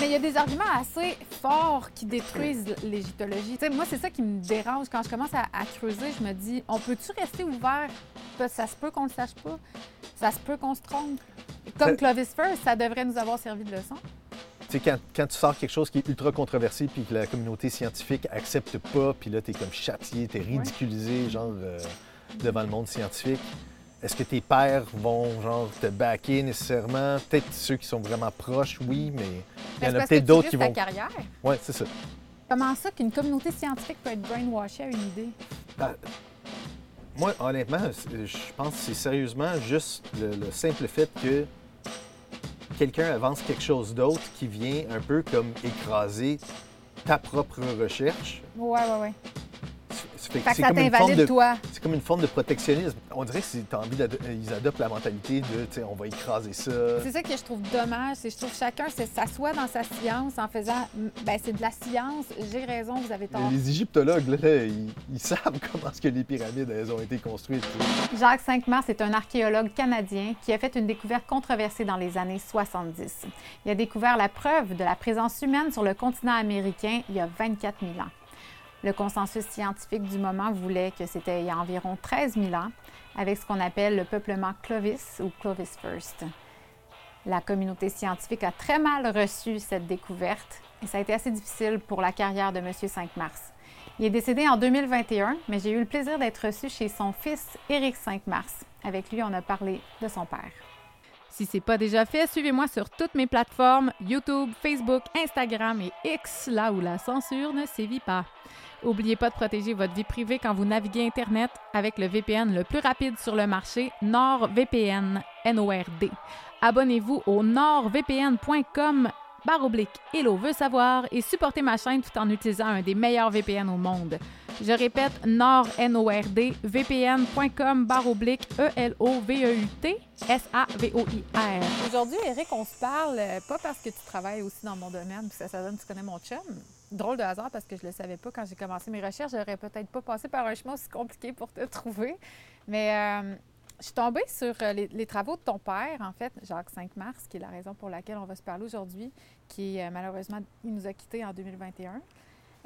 Mais il y a des arguments assez forts qui détruisent l'égyptologie. Moi, c'est ça qui me dérange. Quand je commence à, à creuser, je me dis, on peut-tu rester ouvert? Ça se peut qu'on le sache pas. Ça se peut qu'on se trompe. Comme Ça- Clovis First, ça devrait nous avoir servi de leçon. Tu sais, quand, quand tu sors quelque chose qui est ultra controversé puis que la communauté scientifique accepte pas, puis là, tu es comme châtié, tu es ridiculisé, genre, euh, devant le monde scientifique, est-ce que tes pères vont, genre, te backer nécessairement? Peut-être ceux qui sont vraiment proches, oui, mais il y Mais en a peut-être d'autres tu qui vont. ta carrière. Ouais, c'est ça. Comment ça qu'une communauté scientifique peut être brainwashée à une idée? Ben, moi, honnêtement, c'est- je pense que c'est sérieusement juste le, le simple fait que quelqu'un avance quelque chose d'autre qui vient un peu comme écraser ta propre recherche. Ouais, ouais, ouais. C'est- fait que Fait que ça comme une forme t'invalide, de- toi. C'est comme une forme de protectionnisme. On dirait qu'ils adoptent la mentalité de, on va écraser ça. C'est ça que je trouve dommage, c'est que je trouve que chacun s'assoit dans sa science en faisant ben c'est de la science, j'ai raison, vous avez tort. Les égyptologues, là, ils, ils savent comment est-ce que les pyramides elles ont été construites. Jacques Cinq-Mars est un archéologue canadien qui a fait une découverte controversée dans les années 70. Il a découvert la preuve de la présence humaine sur le continent américain il y a 24 000 ans. Le consensus scientifique du moment voulait que c'était il y a environ 13 000 ans, avec ce qu'on appelle le peuplement Clovis ou Clovis First. La communauté scientifique a très mal reçu cette découverte et ça a été assez difficile pour la carrière de M. Cinq-Mars. Il est décédé en 2021, mais j'ai eu le plaisir d'être reçu chez son fils Éric Cinq-Mars. Avec lui, on a parlé de son père. Si c'est pas déjà fait, suivez-moi sur toutes mes plateformes YouTube, Facebook, Instagram et X, là où la censure ne sévit pas. N'oubliez pas de protéger votre vie privée quand vous naviguez Internet avec le VPN le plus rapide sur le marché, NordVPN, N-O-R-D. Abonnez-vous au nordvpn.com barre oblique Hello veut savoir et supportez ma chaîne tout en utilisant un des meilleurs VPN au monde. Je répète, nord N-O-R-D, vpn.com barre oblique E-L-O-V-E-U-T S-A-V-O-I-R. Aujourd'hui, Eric, on se parle euh, pas parce que tu travailles aussi dans mon domaine, puis ça, ça donne, tu connais mon chum. Drôle de hasard parce que je le savais pas quand j'ai commencé mes recherches. J'aurais peut-être pas passé par un chemin aussi compliqué pour te trouver. Mais euh, je suis tombée sur euh, les, travaux de ton père, en fait, Jacques Cinq-Mars, qui est la raison pour laquelle on va se parler aujourd'hui, qui malheureusement, il nous a quittés en 2021.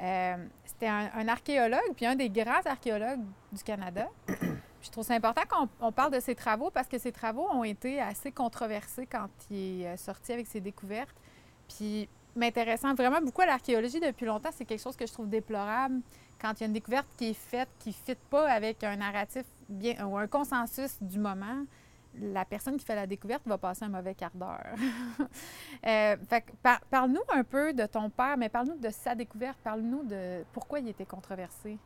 Euh, C'était un, archéologue, puis un des grands archéologues du Canada. Je trouve ça important qu'on on parle de ses travaux parce que ses travaux ont été assez controversés quand il est euh, sorti avec ses découvertes. Puis m'intéressant vraiment beaucoup à l'archéologie depuis longtemps, c'est quelque chose que je trouve déplorable quand il y a une découverte qui est faite qui ne fit pas avec un narratif bien ou un consensus du moment. La personne qui fait la découverte va passer un mauvais quart d'heure. Euh, fait que par- parle-nous un peu de ton père, mais parle-nous de sa découverte. Parle-nous de pourquoi il était controversé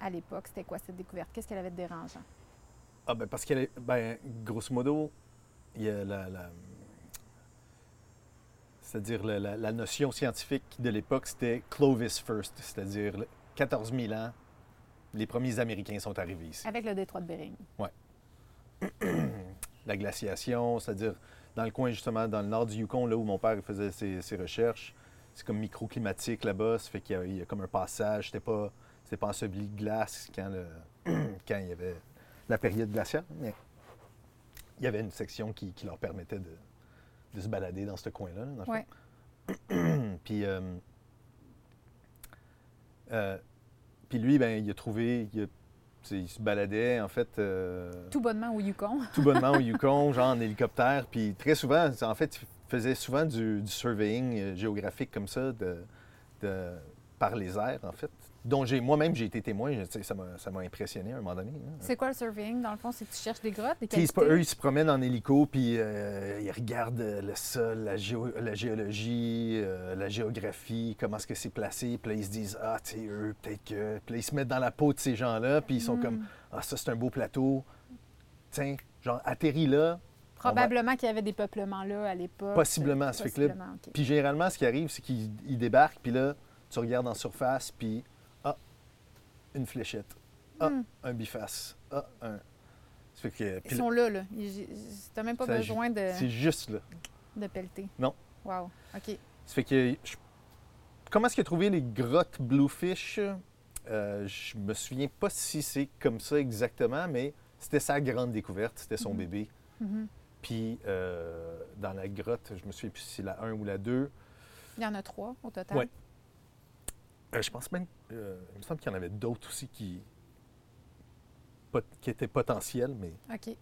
à l'époque. C'était quoi cette découverte? Qu'est-ce qu'elle avait de dérangeant? Ah, ben parce que, ben, grosso modo, il y a la. la- c'est-à-dire la, la- la notion scientifique de l'époque, c'était Clovis first, c'est-à-dire le- 14 000 ans, les premiers Américains sont arrivés ici. Avec le détroit de Bering. La glaciation, c'est-à-dire dans le coin justement, dans le nord du Yukon, là où mon père faisait ses, ses recherches, c'est comme microclimatique là-bas, ça fait qu'il y a, il y a comme un passage, c'était pas, c'était pas enseveli de glace quand, le, quand il y avait la période glaciale, mais il y avait une section qui, qui leur permettait de, de se balader dans ce coin-là. Ouais. puis, euh, euh, puis lui, ben, il a trouvé, il, a- il se baladait en fait. euh, Tout bonnement au Yukon. tout bonnement au Yukon, genre en hélicoptère. Puis très souvent, en fait, il faisait souvent du, du surveying euh, géographique comme ça, de, de- par les airs, en fait, dont j'ai moi-même j'ai été témoin. Ça m'a impressionné à un moment donné. hein. C'est quoi le surveying? Dans le fond, c'est que tu cherches des grottes, des cavités? eux, ils se promènent en hélico, puis euh, ils regardent euh, le sol, la, géo- la géologie, euh, la géographie, comment est-ce que c'est placé. Puis là, ils se disent, ah, tu sais, eux, peut-être que... Puis là, ils se mettent dans la peau de ces gens-là, puis ils sont Hmm. comme, ah, ça, c'est un beau plateau. Tiens, genre, atterris là. va- Probablement qu'il y avait des peuplements là à l'époque. Possiblement, ça fait. Puis généralement, ce qui arrive, c'est qu'ils ils débarquent, puis là, tu regardes en surface, puis une fléchette. Ah, Hmm. un biface. Ah, un. Ça fait que. puis Ils sont là, là. Tu pas Ça, besoin de, C'est juste là. de pelleter. Non. Wow. OK. Ça fait que. je- Comment est-ce qu'il a trouvé les grottes Bluefish? Euh, je me souviens pas si c'est comme ça exactement, mais c'était sa grande découverte, c'était son Mhm. bébé. Mhm. Puis euh, dans la grotte, je me souviens plus si c'est la 1 ou la 2, Il y en a trois au total. Ouais. Euh, je pense même, euh, il me semble qu'il y en avait d'autres aussi qui, pot- qui étaient potentielles, mais,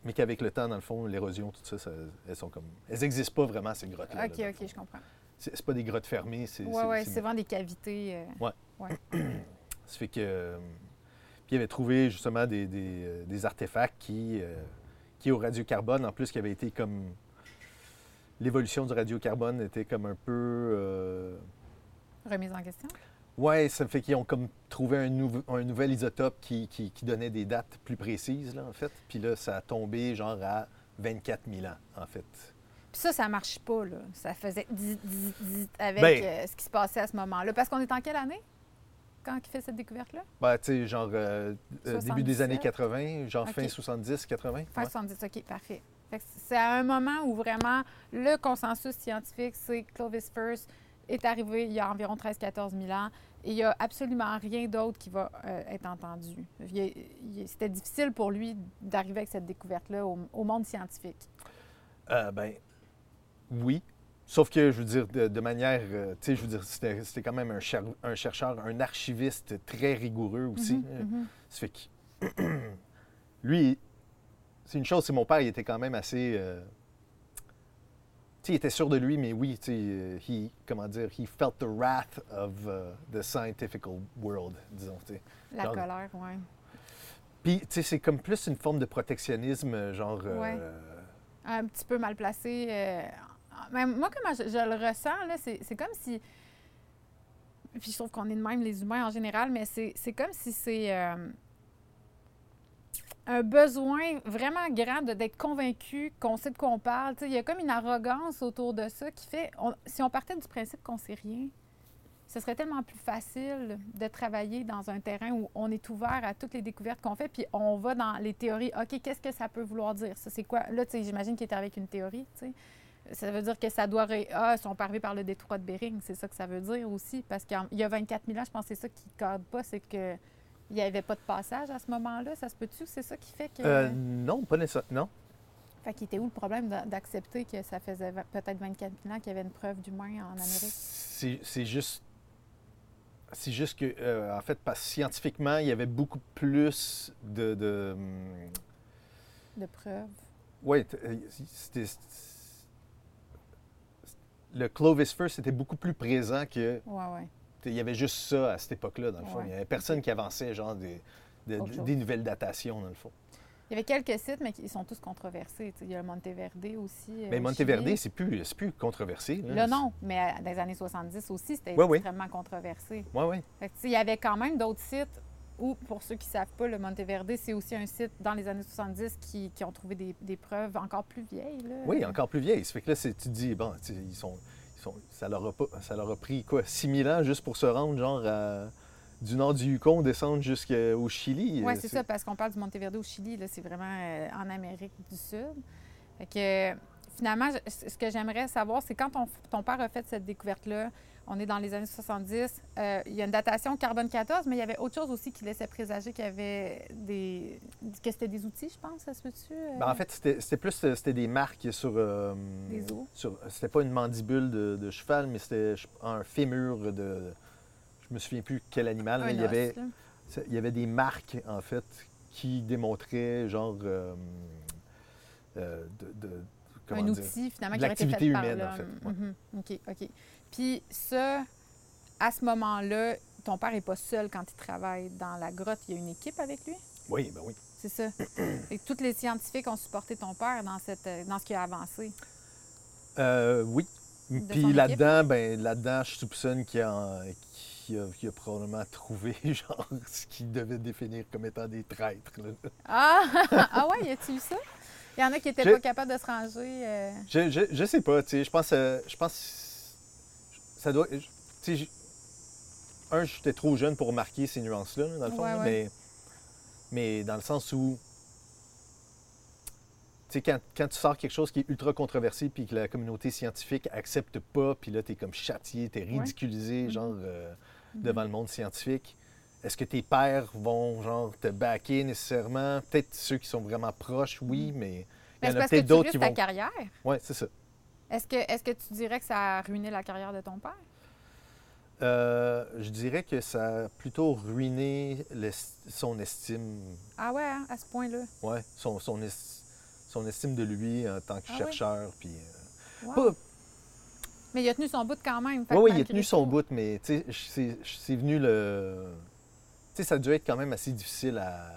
mais qu'avec le temps, dans le fond, l'érosion, tout ça, ça- elles sont comme. Elles n'existent pas vraiment, ces grottes-là. OK, là, OK, je comprends. C'est pas des grottes fermées, c'est. Oui, c'est- oui, c'est- vraiment des cavités. euh, Ça fait que. Puis il avait trouvé justement des, des, euh, des artefacts qui, euh, qui, au radiocarbone, en plus, qui avaient été comme. L'évolution du radiocarbone était comme un peu. remise en question? Ouais, ça fait qu'ils ont comme trouvé un, un nouvel isotope qui, qui- qui donnait des dates plus précises, là, en fait. Puis là, ça a tombé genre à 24 000 ans, en fait. Puis ça, ça marche pas, là. Ça faisait dit, dit, dit avec Ben- euh, ce qui se passait à ce moment-là. Parce qu'on est en quelle année? Quand il fait cette découverte-là? Ben, tu sais, genre euh, euh, début des années 77. 80, genre fin OK. 70, 80. Fin ouais. 70, OK, parfait. C'est à un moment où vraiment le consensus scientifique, c'est que Clovis First est arrivé il y a environ 13-14 000 ans il n'y a absolument rien d'autre qui va euh, être entendu. C'était difficile pour lui d'arriver avec cette découverte-là au, au monde scientifique. Euh, ben, oui. Sauf que, je veux dire, de, de manière. euh, tu sais, je veux dire, c'était quand même un, cher- un chercheur, un archiviste très rigoureux aussi. Mhm. Ça fait que. Lui, c'est une chose, c'est mon père, il était quand même assez. Il était sûr de lui, mais oui, euh, he- comment dire, he felt the wrath of uh, the scientific world, disons. La Genre- colère, oui. Puis, tu sais, c'est comme plus une forme de protectionnisme, euh, genre. euh, Ouais. un petit peu mal placé. euh, mais moi, comment je, je le ressens, là, c'est, c'est comme si. Puis je trouve qu'on est de même, les humains en général, mais c'est, c'est comme si c'est un besoin vraiment grand d'être convaincu qu'on sait de quoi on parle. Il y a comme une arrogance autour de ça qui fait. si on partait du principe qu'on sait rien, ce serait tellement plus facile de travailler dans un terrain où on est ouvert à toutes les découvertes qu'on fait, puis on va dans les théories. OK, qu'est-ce que ça peut vouloir dire? Ça, c'est quoi? Là, j'imagine qu'il était avec une théorie, tu sais. Ça veut dire que ça doit... Ah, ils sont pas arrivés par le détroit de Bering. C'est ça que ça veut dire aussi. Parce qu'il y a 24 000 ans, je pense que c'est ça qui ne cadre pas. C'est que il n'y avait pas de passage à ce moment-là? Ça se peut-tu? C'est ça qui fait que... euh, non, pas nécessairement. Non. Fait qu'il était où le problème d'a- d'accepter que ça faisait peut-être 24 000 ans qu'il y avait une preuve d'humain en Amérique? C'est juste. C'est juste que, euh, en fait, parce que scientifiquement, il y avait beaucoup plus de. de De preuves? ouais, t- euh, c'était. Le Clovis First était beaucoup plus présent que. Oui, oui. Il y avait juste ça à cette époque-là, dans le fond. Ouais. Il n'y avait personne qui avançait, genre, des, de- des nouvelles datations, dans le fond. Il y avait quelques sites, mais ils sont tous controversés. Il y a le Monteverde aussi. euh, Mais Monteverde, c'est plus, plus controversé. Là, non, mais euh, dans les années 70 aussi, c'était oui. extrêmement controversé. Oui, oui. Fait que, il y avait quand même d'autres sites où, pour ceux qui ne savent pas, le Monteverde, c'est aussi un site dans les années 70 qui, qui ont trouvé des, des preuves encore plus vieilles. Là. Oui, encore plus vieille. Ça fait que là, c'est- tu te dis, bon, ils sont, sont, ça, leur a pas, ça leur a pris, quoi, 6000 ans juste pour se rendre, genre, à- du nord du Yukon, descendre jusqu'au Chili. Oui, Euh, c'est ça, parce qu'on parle du Monteverde au Chili, là, c'est vraiment euh, en Amérique du Sud. Fait que, finalement, je- ce que j'aimerais savoir, c'est quand ton, ton père a fait cette découverte-là, on est dans les années 70, euh, il y a une datation carbone 14, mais il y avait autre chose aussi qui laissait présager qu'il y avait des... que c'était des outils, je pense, ça se peut-tu? euh? Ben, en fait, c'était plus euh, c'était des marques sur. euh, Des os? c'était pas une mandibule de, de cheval, mais c'était un fémur de. Je me souviens plus quel animal. Un mais il, y avait, là. il y avait des marques, en fait, qui démontraient, genre. de, de- comment un dire? outil, finalement, qui l'activité par humaine, en fait, ouais. Mhm. OK, OK. Puis ça, à ce moment-là, ton père n'est pas seul quand il travaille dans la grotte. Il y a une équipe avec lui? Oui, ben oui. C'est ça. Et tous les scientifiques ont supporté ton père dans, cette, euh, dans ce qui a avancé? Euh, oui. De Puis là-dedans, ben là-dedans, je soupçonne qu'il a, qu'il a, probablement trouvé genre ce qu'il devait définir comme étant des traîtres. là. Ah! ah ouais, y a-tu eu ça? Il y en a qui n'étaient pas capables de se ranger. euh, Je, je, je sais pas, tu sais, je pense, euh, je pense, ça doit, je- un, j'étais trop jeune pour remarquer ces nuances-là, là, dans le fond, Ouais, là, ouais. mais, mais dans le sens où, tu sais, quand, quand tu sors quelque chose qui est ultra controversé, puis que la communauté scientifique accepte pas, puis là, tu es comme châtié, tu es ridiculisé, Mhm. genre, euh, devant le monde scientifique. Est-ce que tes pères vont, genre, te backer nécessairement? Peut-être ceux qui sont vraiment proches, oui, mais Mais il y en a peut-être d'autres qui ta vont... carrière. Oui, c'est ça. Est-ce que, est que tu dirais que ça a ruiné la carrière de ton père? Euh, je dirais que ça a plutôt ruiné son estime, Ah ouais, hein, à ce point-là? ouais, son, son, es- son estime de lui en tant que Ah oui? chercheur. Puis, euh, Wow. pas- Mais il a tenu son bout quand même. Oui, oui, il a tenu son bout, mais tu sais, c'est c'est venu le. Tu sais, ça a dû être quand même assez difficile à,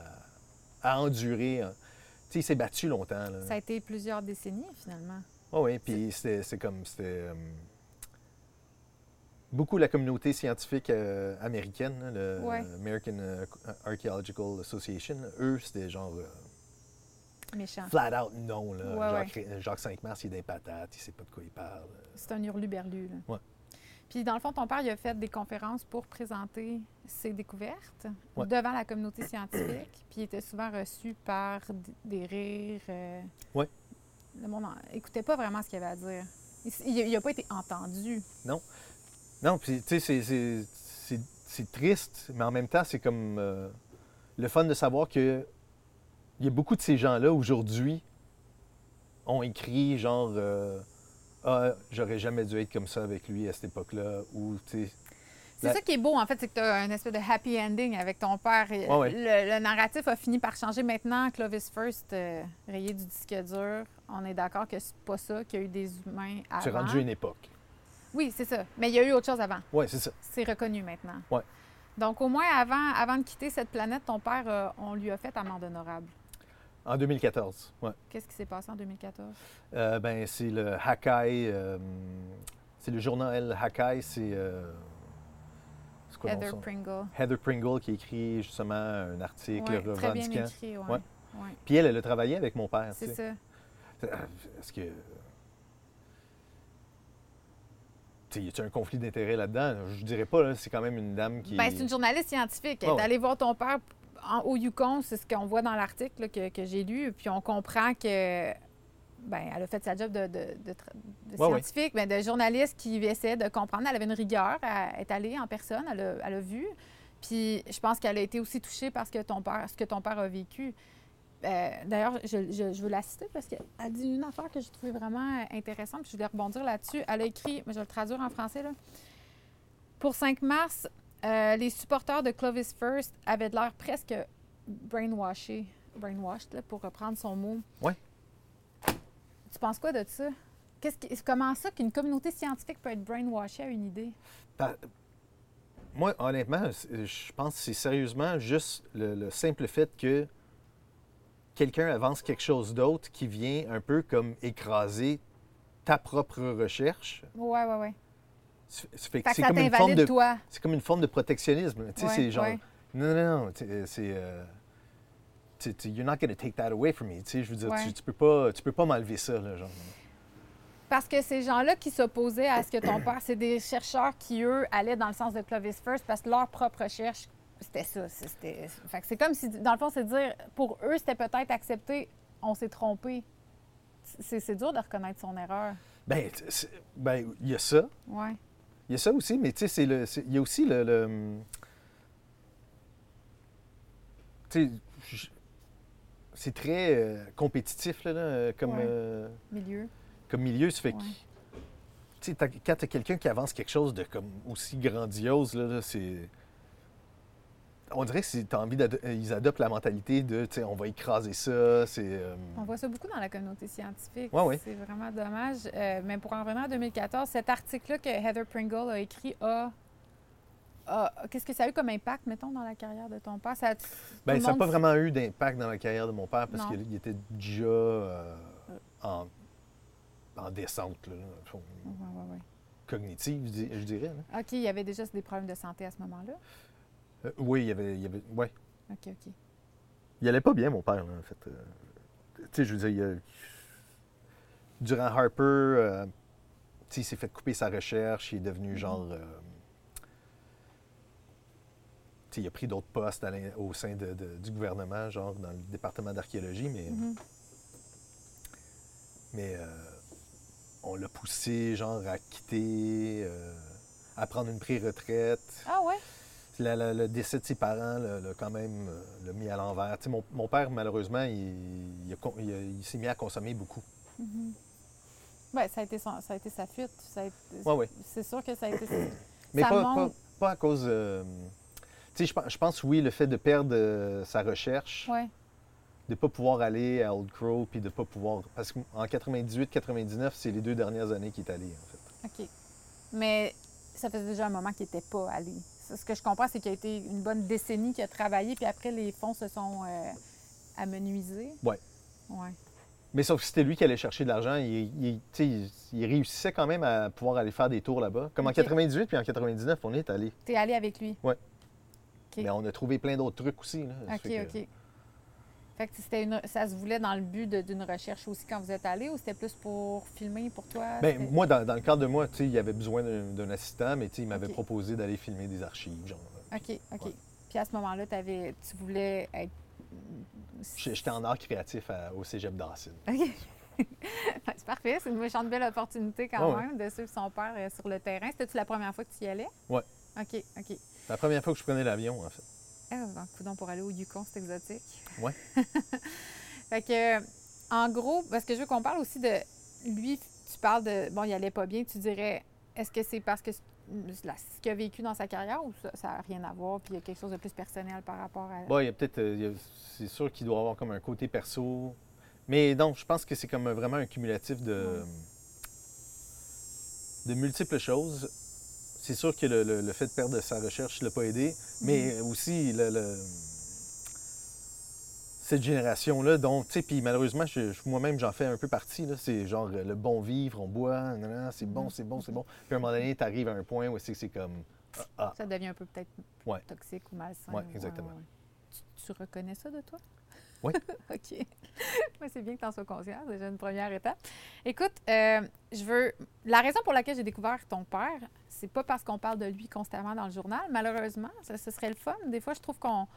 à endurer. hein. Tu sais, il s'est battu longtemps. Là. Ça a été plusieurs décennies, finalement. Oui, oui, puis c'était c'est comme. C'était. euh, beaucoup la communauté scientifique euh, américaine, là, le Ouais. American euh, Archaeological Association, eux, c'était genre. euh, Méchant. flat out non. Là. Ouais, Jacques, Jacques Cinq-Mars, il est des patates, il sait pas de quoi il parle. C'est un hurluberlu. Là. Puis, dans le fond, ton père, il a fait des conférences pour présenter ses découvertes Ouais. devant la communauté scientifique. Puis, il était souvent reçu par des rires. euh, Ouais. Le monde n'écoutait pas vraiment ce qu'il avait à dire. Il n'a pas été entendu. Non, puis tu sais, c'est triste, mais en même temps, c'est comme euh, le fun de savoir que il y a beaucoup de ces gens-là aujourd'hui ont écrit genre euh, Ah, j'aurais jamais dû être comme ça avec lui à cette époque-là, ou tu sais. C'est La- ça qui est beau, en fait, c'est que tu as un espèce de happy ending avec ton père. Et Ouais, ouais. Le, le narratif a fini par changer. Maintenant, Clovis First, euh, rayé du disque dur, on est d'accord que c'est pas ça, qu'il y a eu des humains avant. Tu es rendu une époque. Oui, c'est ça. Mais il y a eu autre chose avant. Oui, c'est ça. C'est reconnu maintenant. Ouais. Donc, au moins, avant, avant de quitter cette planète, ton père, euh, on lui a fait amende honorable. En 2014, ouais. Qu'est-ce qui s'est passé en 2014? Euh, ben, c'est le Hakai, euh, c'est le journal Hakai, c'est. Euh, quoi Heather Pringle. Heather Pringle qui a écrit justement un article Ouais, très bien écrit, ouais. Ouais. Puis elle, elle a travaillé avec mon père. C'est ça. Est-ce que. Tu sais, y a-t-il un conflit d'intérêt là-dedans? Je dirais pas, là, c'est quand même une dame qui. Ben, c'est une journaliste scientifique. Elle est ouais. allée voir ton père en- au Yukon, c'est ce qu'on voit dans l'article que, que j'ai lu, puis on comprend que ben, elle a fait sa job de, de- de tra- de Ouais, ouais. scientifique, mais de journaliste qui essayait de comprendre. Elle avait une rigueur, elle est allée en personne, elle a, elle a vu. Puis je pense qu'elle a été aussi touchée par ce que ton père, ce que ton père a vécu. Euh, D'ailleurs, je, je- je veux la citer parce qu'elle dit une affaire que j'ai trouvée vraiment intéressante, puis je voulais rebondir là-dessus. Elle a écrit, mais je vais le traduire en français, là. Pour 5 mars, euh, les supporters de Clovis First avaient de l'air presque brainwashés, brainwashed, là, pour reprendre son mot. Ouais. Tu penses quoi de ça? Qu'est-ce qui- comment ça qu'une communauté scientifique peut être brainwashée à une idée? Moi, honnêtement, je pense que c'est sérieusement juste le, le simple fait que quelqu'un avance quelque chose d'autre qui vient un peu comme écraser ta propre recherche. Ouais, ouais, ouais. Ça fait Fait que que c'est ça comme une forme t'invalide, de toi. c'est comme une forme de protectionnisme. Tu sais, Ouais, c'est genre ouais. non, non, non, sais, c'est euh, you're not going to take that away from me. Tu sais, je veux dire, Ouais. tu, tu peux pas, tu peux pas m'enlever ça, là, genre. Parce que ces gens-là qui s'opposaient à ce que ton père, c'est des chercheurs qui, eux, allaient dans le sens de Clovis First parce que leur propre recherche, c'était ça. c'est- C'était... Fait que c'est comme si, dans le fond, c'est de dire, pour eux, c'était peut-être accepté, on s'est trompé. C'est, c'est dur de reconnaître son erreur. Ben, c'est- ben, il y a ça. Ouais. Il y a ça aussi, mais tu sais, c'est le, c'est- il y a aussi le. le, tu sais, c'est très euh, compétitif, là, là, comme, Ouais. euh, Milieu. comme milieu. Ça fait que, Ouais. t'as- quand tu as quelqu'un qui avance quelque chose de comme aussi grandiose, là, là, c'est. On dirait qu'ils envie d'ado- euh, ils adoptent la mentalité de, on va écraser ça, c'est. euh, On voit ça beaucoup dans la communauté scientifique. Ouais. C'est vraiment dommage. Mais pour en revenir à 2014, cet article-là que Heather Pringle a écrit a. a- Qu'est-ce que ça a eu comme impact, mettons, dans la carrière de ton père? Ça a- Ben, n'a monde pas vraiment eu d'impact dans la carrière de mon père parce qu'il était déjà euh, en, en descente là, Ouais, ouais, ouais. cognitive, je di- je dirais. là. OK, il y avait déjà des problèmes de santé à ce moment-là? Euh, oui, il y avait. Il y avait ouais. OK, OK. Il allait pas bien, mon père, là, en fait. Euh, tu sais, je veux dire, il a- durant Harper, il s'est fait couper sa recherche, il est devenu genre. tu sais, il a pris d'autres postes à au sein de- de- du gouvernement, genre dans le département d'archéologie, mais. Mhm. Mais euh, on l'a poussé, genre, à quitter, euh, à prendre une pré-retraite. Ah ouais? La- la- le décès de ses parents l'a quand même euh, l'a mis à l'envers. Mon, mon père, malheureusement, il, s'est mis à consommer beaucoup. Mhm. Ben, ça a été, son- ça a été sa fuite. Ouais, ouais. C'est sûr que ça a été. Mais ça pas, montre- pas- pas à cause. euh, tu sais, je pense- oui, le fait de perdre euh, sa recherche, Ouais. de ne pas pouvoir aller à Old Crow, puis de ne pas pouvoir. Parce qu'en 98-99, c'est les deux dernières années qu'il est allé, en fait. OK. Mais ça faisait déjà un moment qu'il n'était pas allé. Ce que je comprends, c'est qu'il a été une bonne décennie qu'il a travaillé, puis après, les fonds se sont euh, amenuisés. Ouais. Ouais. Mais sauf que c'était lui qui allait chercher de l'argent. Il, il- réussissait quand même à pouvoir aller faire des tours là-bas. Comme en OK. 98 puis en 99, on est allé. T'es allé avec lui? OK. Mais on a trouvé plein d'autres trucs aussi. Là. OK, que- OK. Fait que c'était une, ça se voulait dans le but d'une recherche aussi quand vous êtes allé ou c'était plus pour filmer pour toi? C'était- moi, dans, dans le cadre de moi, tu sais, il y avait besoin d'un assistant, mais tu sais, il m'avait OK. proposé d'aller filmer des archives. Genre. OK, OK. Ouais. Puis à ce moment-là, tu voulais être. J'étais en art créatif à- au cégep d'Ancine. OK. C'est parfait. C'est une méchante belle opportunité quand ouais. même de suivre son père euh, sur le terrain. C'était-tu la première fois que tu y allais? Ouais. OK, OK. C'est la première fois que je prenais l'avion, en fait. Ah, ben, coudonc, pour aller au Yukon, c'est exotique. Ouais. fait que, en gros, parce que je veux qu'on parle aussi de lui, tu parles de, bon, il allait pas bien, tu dirais, est-ce que c'est parce que ce qu'il a vécu dans sa carrière ou ça n'a rien à voir, puis il y a quelque chose de plus personnel par rapport à... Bon, il y a peut-être. euh, c'est sûr qu'il doit avoir comme un côté perso. Mais non, je pense que c'est comme vraiment un cumulatif de, de multiples choses. C'est sûr que le, le- le fait de perdre sa recherche ne l'a pas aidé, mais aussi le- le- cette génération-là, donc, tu sais, puis malheureusement, je- je- moi-même, j'en fais un peu partie. là. C'est genre euh, le bon vivre, on boit, c'est bon, Mhm. c'est bon, c'est bon. Puis à un moment donné, tu arrives à un point où c'est c'est comme. ah, ah, Ça devient un peu peut-être Ouais. toxique ou malsain. Ouais, ou- exactement. Tu, tu reconnais ça de toi? Oui. OK. C'est bien que tu en sois conscient. C'est déjà une première étape. Écoute, euh, je veux. La raison pour laquelle j'ai découvert ton père, c'est pas parce qu'on parle de lui constamment dans le journal. Malheureusement, ça, ce serait le fun. Des fois, je trouve qu'on.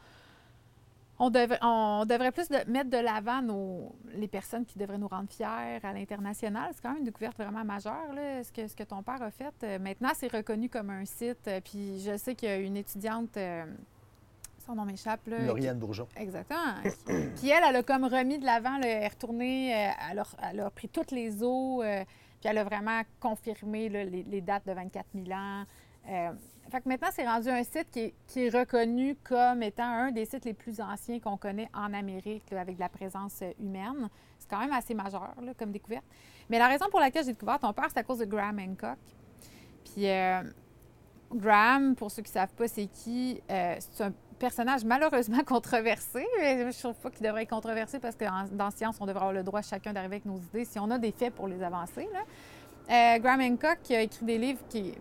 On, devrait- on devrait plus de- mettre de l'avant nos- les personnes qui devraient nous rendre fiers à l'international. C'est quand même une découverte vraiment majeure, là, ce, que, ce que ton père a fait. Euh, maintenant, c'est reconnu comme un site. euh, Puis je sais qu'il y a une étudiante, son nom m'échappe. là, qui- Lauriane Bourgeon. Exactement. puis elle, elle a comme remis de l'avant, elle est retournée, euh, elle, a, elle a pris toutes les eaux, euh, puis elle a vraiment confirmé là, les, les dates de 24 000 ans. Euh, fait que maintenant, c'est rendu un site qui est, qui est reconnu comme étant un des sites les plus anciens qu'on connaît en Amérique, là, avec de la présence euh, humaine. C'est quand même assez majeur là, comme découverte. Mais la raison pour laquelle j'ai découvert ton père, c'est à cause de Graham Hancock. Puis euh, Graham, pour ceux qui ne savent pas c'est qui, euh, c'est un personnage malheureusement controversé. Mais je trouve pas qu'il devrait être controversé parce que en- dans Science, on devrait avoir le droit chacun d'arriver avec nos idées si on a des faits pour les avancer. là. Euh, Graham Hancock qui a écrit des livres qui.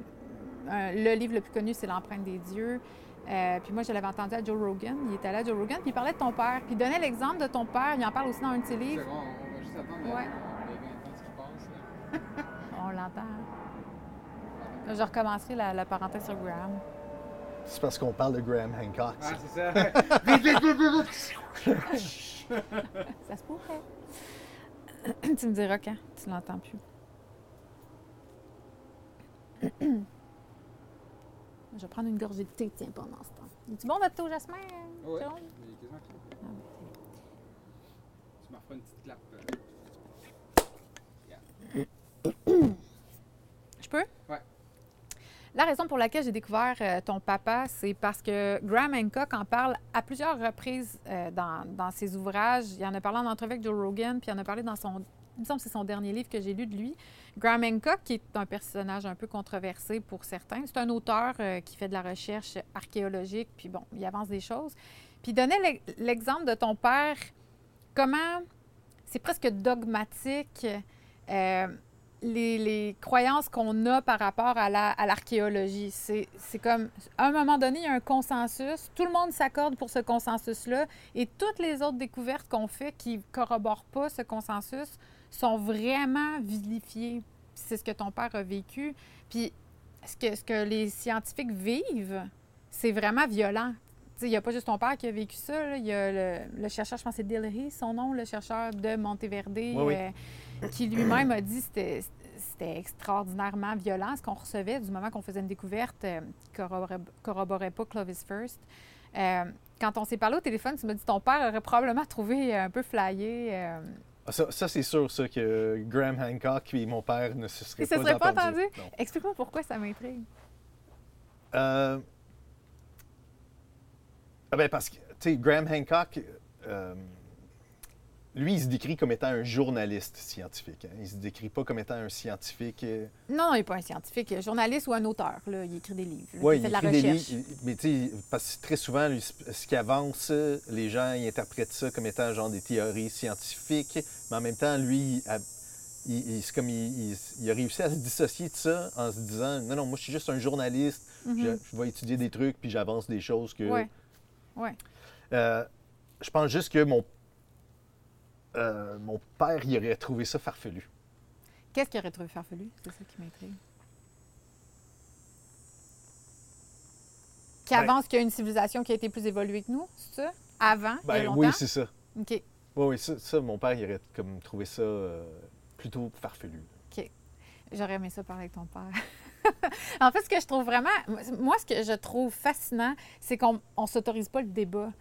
euh, le livre le plus connu, c'est L'empreinte des dieux. Euh, puis moi, je l'avais entendu à Joe Rogan. Il était allé à Joe Rogan, puis il parlait de ton père. Puis il donnait l'exemple de ton père. Il en parle aussi dans un de ses C'est livres. bon, on va juste attendre Ouais. le, le 20 ans qui passe. là. On l'entend. Là, je recommencerai la, la parenthèse sur Graham. C'est parce qu'on parle de Graham Hancock. Ah, ça. c'est ça. Ça se pourrait. tu me diras quand tu l'entends plus. Je vais prendre une gorgée de thé, tiens, pendant ce temps. Es-tu bon, votre thé au jasmin, est quasiment. Ah, ben, Tu m'en feras une petite clap. euh. Je peux? Ouais. La raison pour laquelle j'ai découvert euh, ton papa, c'est parce que Graham Hancock en parle à plusieurs reprises euh, dans, ses ouvrages. Il en a parlé en entrevue avec Joe Rogan, puis il en a parlé dans son. Il me semble que c'est son dernier livre que j'ai lu de lui. Graham Hancock, qui est un personnage un peu controversé pour certains, c'est un auteur euh, qui fait de la recherche archéologique, puis bon, il avance des choses. Puis donnait l'e- l'exemple de ton père, comment c'est presque dogmatique. Les, les croyances qu'on a par rapport à la- à l'archéologie. c'est c'est comme, à un moment donné, il y a un consensus, tout le monde s'accorde pour ce consensus-là, et toutes les autres découvertes qu'on fait qui ne corroborent pas ce consensus sont vraiment vilifiées. C'est ce que ton père a vécu. Puis ce que, ce que les scientifiques vivent, c'est vraiment violent. Il n'y a pas juste ton père qui a vécu ça. Il y a le, le chercheur, je pense que c'est Dillery, son nom, le chercheur de Monteverde, oui. euh, qui lui-même a dit que c'était c'était extraordinairement violent ce qu'on recevait du moment qu'on faisait une découverte euh, qui corroborait, corroborait pas Clovis First. Euh, quand on s'est parlé au téléphone, tu m'as dit que ton père aurait probablement trouvé un peu flyé. euh, Ah, Ça, ça, c'est sûr, ça, que Graham Hancock et mon père ne se seraient pas seraient pas entendus. Explique-moi pourquoi ça m'intrigue. Euh, ah ben parce que, tu sais, Graham Hancock, lui, il se décrit comme étant un journaliste scientifique. hein. Il se décrit pas comme étant un scientifique. euh, Non, non, il n'est pas un scientifique, un journaliste ou un auteur. Là. Il écrit des livres. Ouais, il fait de la des recherche. livres, il- mais tu sais, parce que très souvent, lui, ce qu'il avance, euh, les gens ils interprètent ça comme étant genre des théories scientifiques, mais en même temps, lui, il a, il- c'est comme il, il- a réussi à se dissocier de ça en se disant non, non, moi, je suis juste un journaliste, Mhm. je, je vais étudier des trucs, puis j'avance des choses que. Ouais. Ouais. Euh, je pense juste que mon, euh, mon père, il aurait trouvé ça farfelu. Qu'est-ce qu'il aurait trouvé farfelu? C'est ça qui m'intrigue. Qui Ben- qu'il y a une civilisation qui a été plus évoluée que nous, c'est ça? Avant, il y a Ben longtemps? oui, c'est ça. OK. Oui, oui, ça, ça, mon père, il aurait comme trouvé ça euh, plutôt farfelu. J'aurais aimé ça parler avec ton père. en fait, ce que je trouve vraiment, moi, ce que je trouve fascinant, c'est qu'on ne s'autorise pas le débat.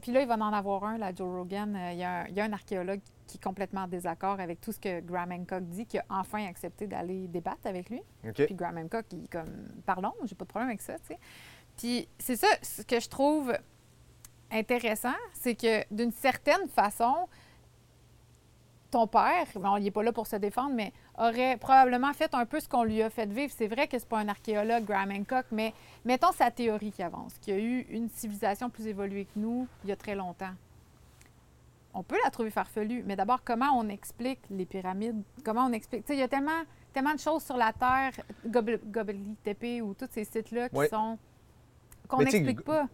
Puis là, il va en avoir un, là, Joe Rogan. euh, Il y, a un, il y a un archéologue qui est complètement en désaccord avec tout ce que Graham Hancock dit, qui a enfin accepté d'aller débattre avec lui. Puis Graham Hancock, il est comme, pardon, j'ai pas de problème avec ça, tu sais. Puis c'est ça, ce que je trouve intéressant, c'est que d'une certaine façon, ton père, bon, il n'est pas là pour se défendre, mais aurait probablement fait un peu ce qu'on lui a fait vivre. C'est vrai que c'est pas un archéologue, Graham Hancock, mais mettons sa théorie qui avance, qu'il y a eu une civilisation plus évoluée que nous il y a très longtemps. On peut la trouver farfelue, mais d'abord, comment on explique les pyramides? Comment on explique... Il y a tellement, tellement de choses sur la Terre, Gobel- Tepe ou tous ces sites-là qui sont... qu'on n'explique pas.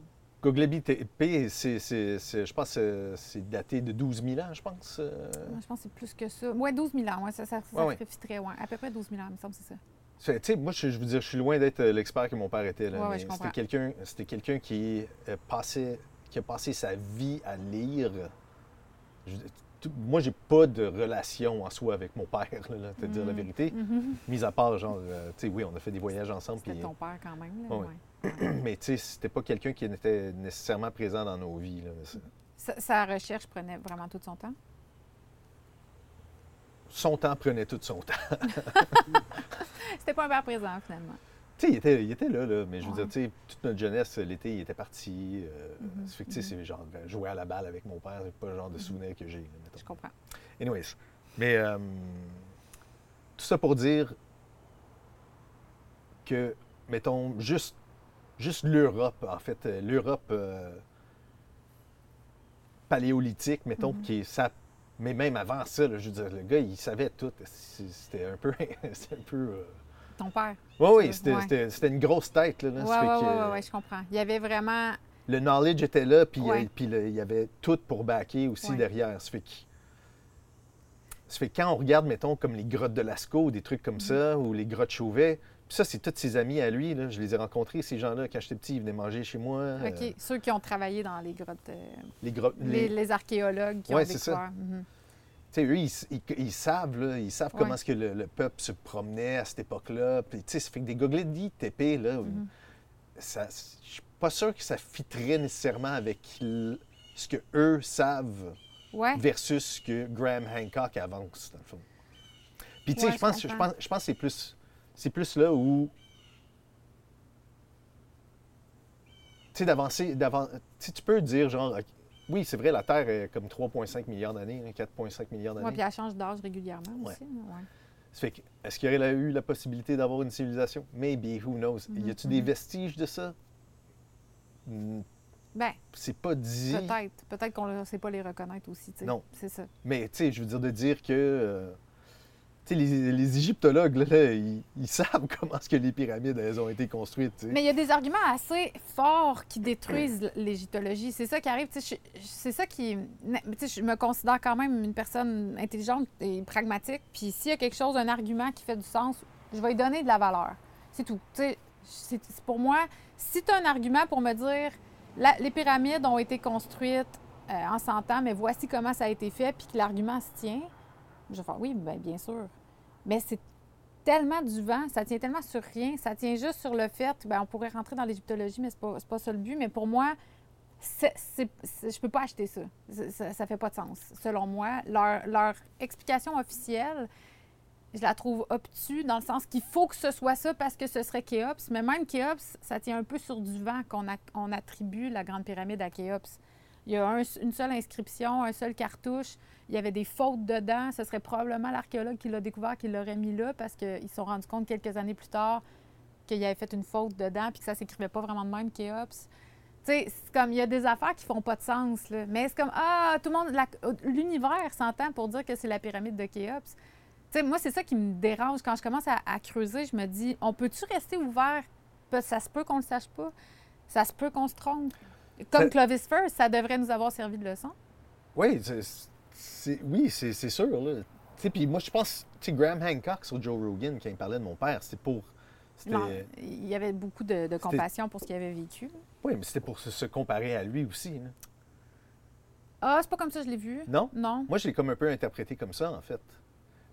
Göbekli Tepe, c'est, c'est- c'est- je pense que c'est daté de 12 000 ans, je pense. euh. Moi, je pense que c'est plus que ça. Ouais, 12 000 ans, ouais, ça, ça, ça Ouais, ouais. ferait fitterait, ouais. À peu près 12 000 ans, il me semble, c'est ça. Tu sais, moi, je, je veux dire, je suis loin d'être euh, l'expert que mon père était. Là, Ouais, ouais, mais c'était quelqu'un, c'était quelqu'un qui, euh, passait, qui a passé sa vie à lire. Je- moi, j'ai pas de relation en soi avec mon père, là, là, te dire la Mhm. vérité. Mhm. Mis à part, genre, euh, tu sais, oui, on a fait des voyages ensemble. C'était ton père quand même. Là, Ouais, ouais. mais tu sais, c'était pas quelqu'un qui était nécessairement présent dans nos vies. là. Sa, sa recherche prenait vraiment tout son temps? Son temps prenait tout son temps. C'était pas un père présent, finalement. Tu sais, il était, il était là, là, mais je veux Ouais. dire, tu sais, toute notre jeunesse, l'été, il était parti. euh, Mhm, Ça fait que, tu sais, c'est genre euh, jouer à la balle avec mon père, c'est pas le genre de souvenir que j'ai. Je comprends. Anyways. Mais euh, tout ça pour dire que, mettons, juste, juste l'Europe, en fait, euh, l'Europe euh, paléolithique, mettons, Mhm. qui est ça. Mais même avant ça, là, je veux dire, le gars, il savait tout. C'était un peu. C'était un peu. euh, Ton père. Oui, oui, c'était une grosse tête. Là, là. Oui, oui, je comprends. Il y avait vraiment. Le knowledge était là, puis Ouais. euh, il y avait tout pour backer aussi Ouais. derrière. Ça fait, que, ça fait quand on regarde, mettons, comme les grottes de Lascaux, des trucs comme Mhm. ça, ou les grottes Chauvet, puis ça, c'est tous ses amis à lui. Là. Je les ai rencontrés, ces gens-là, quand j'étais petit, ils venaient manger chez moi. euh, OK. Ceux qui ont travaillé dans les grottes. euh, les grottes. les... les- les archéologues qui Ouais, ont c'est ça. découvert. Mhm. Tu sais, eux, ils, s- ils- ils savent, là, ils savent Ouais. comment est-ce que le, le peuple se promenait à cette époque-là. Puis, tu sais, ça fait que des Gogletti TP, là, ça, je suis pas sûr que ça fitterait nécessairement avec ce que eux savent Ouais. versus ce que Graham Hancock avance, dans le fond. Puis, tu sais, Ouais, je pense, je pense, je pense que c'est plus, c'est plus là où, tu sais, d'avancer, d'avan- tu peux dire, genre, oui, c'est vrai, la Terre est comme 3,5 milliards d'années, hein, 4,5 milliards d'années. Ouais, puis elle change d'âge régulièrement Ouais. aussi. ouais. Ça fait que, est-ce qu'il y aurait eu la possibilité d'avoir une civilisation? Maybe, who knows? Mhm, Y a-tu des mhm. vestiges de ça? Hmm, Ben, C'est pas dit. peut-être. Peut-être qu'on ne sait pas les reconnaître aussi. tu sais. Non. C'est ça. Mais, tu sais, je veux dire de dire que. euh, les, les égyptologues, là, ils, savent comment est-ce que les pyramides, elles ont été construites. Mais il y a des arguments assez forts qui détruisent l'égyptologie. C'est ça qui arrive. C'est ça qui. Je me considère quand même une personne intelligente et pragmatique. Puis s'il y a quelque chose, un argument qui fait du sens, je vais lui donner de la valeur. C'est tout. C'est pour moi, si tu as un argument pour me dire la- les pyramides ont été construites euh, en 100 ans, mais voici comment ça a été fait, puis que l'argument se tient, je vais faire oui, ben, bien sûr. Mais c'est tellement du vent, ça tient tellement sur rien, ça tient juste sur le fait, ben, on pourrait rentrer dans l'égyptologie, mais c'est pas, c'est pas ça le but. Mais pour moi, je peux pas acheter ça. Ça, ça fait pas de sens. Selon moi, leur, leur explication officielle, je la trouve obtuse dans le sens qu'il faut que ce soit ça parce que ce serait Khéops. Mais même Khéops, ça tient un peu sur du vent qu'on on attribue la Grande Pyramide à Khéops. Il y a un- une seule inscription, un seul cartouche. Il y avait des fautes dedans. Ce serait probablement l'archéologue qui l'a découvert qui l'aurait mis là parce qu'ils se sont rendus compte quelques années plus tard qu'il avait fait une faute dedans puis que ça s'écrivait pas vraiment de même, Khéops. Tu sais, comme, il y a des affaires qui font pas de sens. Mais c'est comme, ah, tout le monde, l'univers s'entend pour dire que c'est la pyramide de Khéops. Tu sais, moi, c'est ça qui me dérange. Quand je commence à, creuser, je me dis, on peut-tu rester ouvert? Ça se peut qu'on le sache pas. Ça se peut qu'on se trompe. Comme Clovis First, ça devrait nous avoir servi de leçon. Oui, c'est, c'est- oui, c'est, c'est sûr. Là. Tu sais, Puis moi, je pense, tu sais, Graham Hancock sur Joe Rogan, quand il parlait de mon père, c'était pour. Non, il y avait beaucoup de, de compassion pour ce qu'il avait vécu. oui, mais c'était pour se, se comparer à lui aussi. là. Ah, c'est pas comme ça que je l'ai vu. Non? Non. Moi, je l'ai comme un peu interprété comme ça, en fait.